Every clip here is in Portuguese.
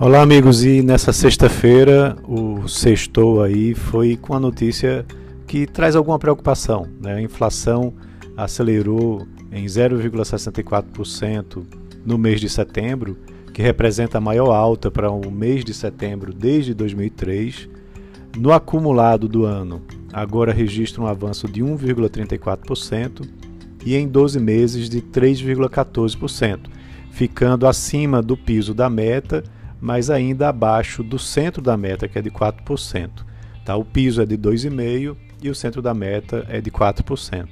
Olá amigos, e nessa sexta-feira o sextou aí foi com a notícia que traz alguma preocupação. Né? A inflação acelerou em 0,64% no mês de setembro, que representa a maior alta para o um mês de setembro desde 2003. No acumulado do ano, agora registra um avanço de 1,34% e em 12 meses de 3,14%, ficando acima do piso da meta mas ainda abaixo do centro da meta, que é de 4%. Tá? O piso é de 2,5% e o centro da meta é de 4%.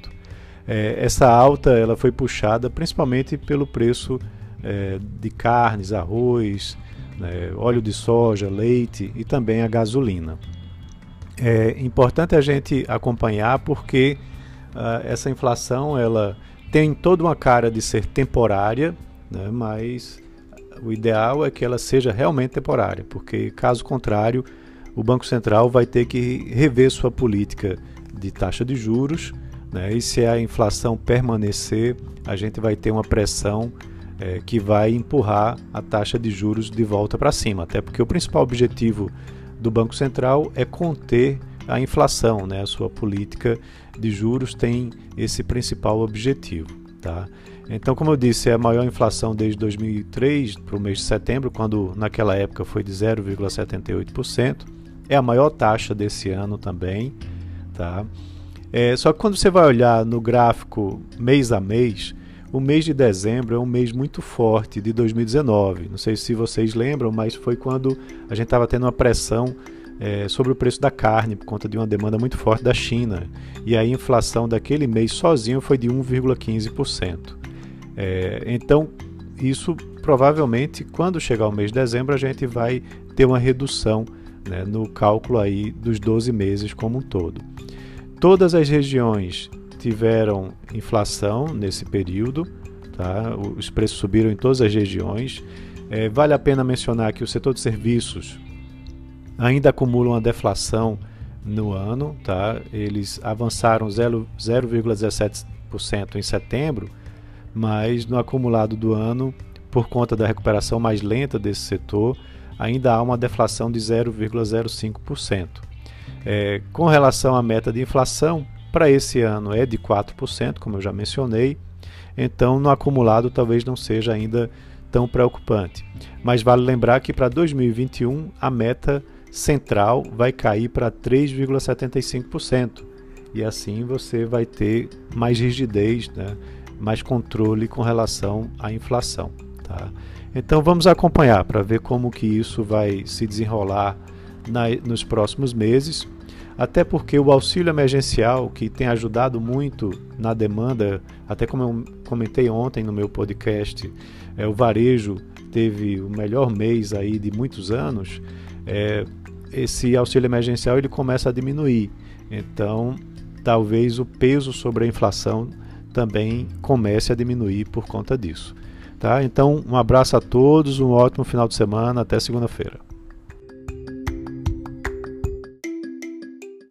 É, essa alta ela foi puxada principalmente pelo preço é, de carnes, arroz, né, óleo de soja, leite e também a gasolina. É importante a gente acompanhar porque uh, essa inflação ela tem toda uma cara de ser temporária, né, mas o ideal é que ela seja realmente temporária, porque caso contrário, o Banco Central vai ter que rever sua política de taxa de juros, né? e se a inflação permanecer, a gente vai ter uma pressão é, que vai empurrar a taxa de juros de volta para cima, até porque o principal objetivo do Banco Central é conter a inflação, né? a sua política de juros tem esse principal objetivo. Tá? Então, como eu disse, é a maior inflação desde 2003 para o mês de setembro, quando naquela época foi de 0,78%. É a maior taxa desse ano também. Tá? É, só que quando você vai olhar no gráfico mês a mês, o mês de dezembro é um mês muito forte de 2019. Não sei se vocês lembram, mas foi quando a gente estava tendo uma pressão é, sobre o preço da carne por conta de uma demanda muito forte da China. E a inflação daquele mês sozinho foi de 1,15%. É, então, isso provavelmente, quando chegar o mês de dezembro, a gente vai ter uma redução né, no cálculo aí dos 12 meses como um todo. Todas as regiões tiveram inflação nesse período, tá? os preços subiram em todas as regiões. É, vale a pena mencionar que o setor de serviços ainda acumula uma deflação no ano, tá? eles avançaram 0,17% em setembro mas no acumulado do ano, por conta da recuperação mais lenta desse setor, ainda há uma deflação de 0,05%. É, com relação à meta de inflação, para esse ano é de 4%, como eu já mencionei, então no acumulado talvez não seja ainda tão preocupante. Mas vale lembrar que para 2021 a meta central vai cair para 3,75%. E assim você vai ter mais rigidez né, mais controle com relação à inflação. Tá? Então vamos acompanhar para ver como que isso vai se desenrolar na, nos próximos meses, até porque o auxílio emergencial, que tem ajudado muito na demanda, até como eu comentei ontem no meu podcast, é, o varejo teve o melhor mês aí de muitos anos, é, esse auxílio emergencial ele começa a diminuir. Então, talvez o peso sobre a inflação também comece a diminuir por conta disso. Tá? Então, um abraço a todos, um ótimo final de semana, até segunda-feira.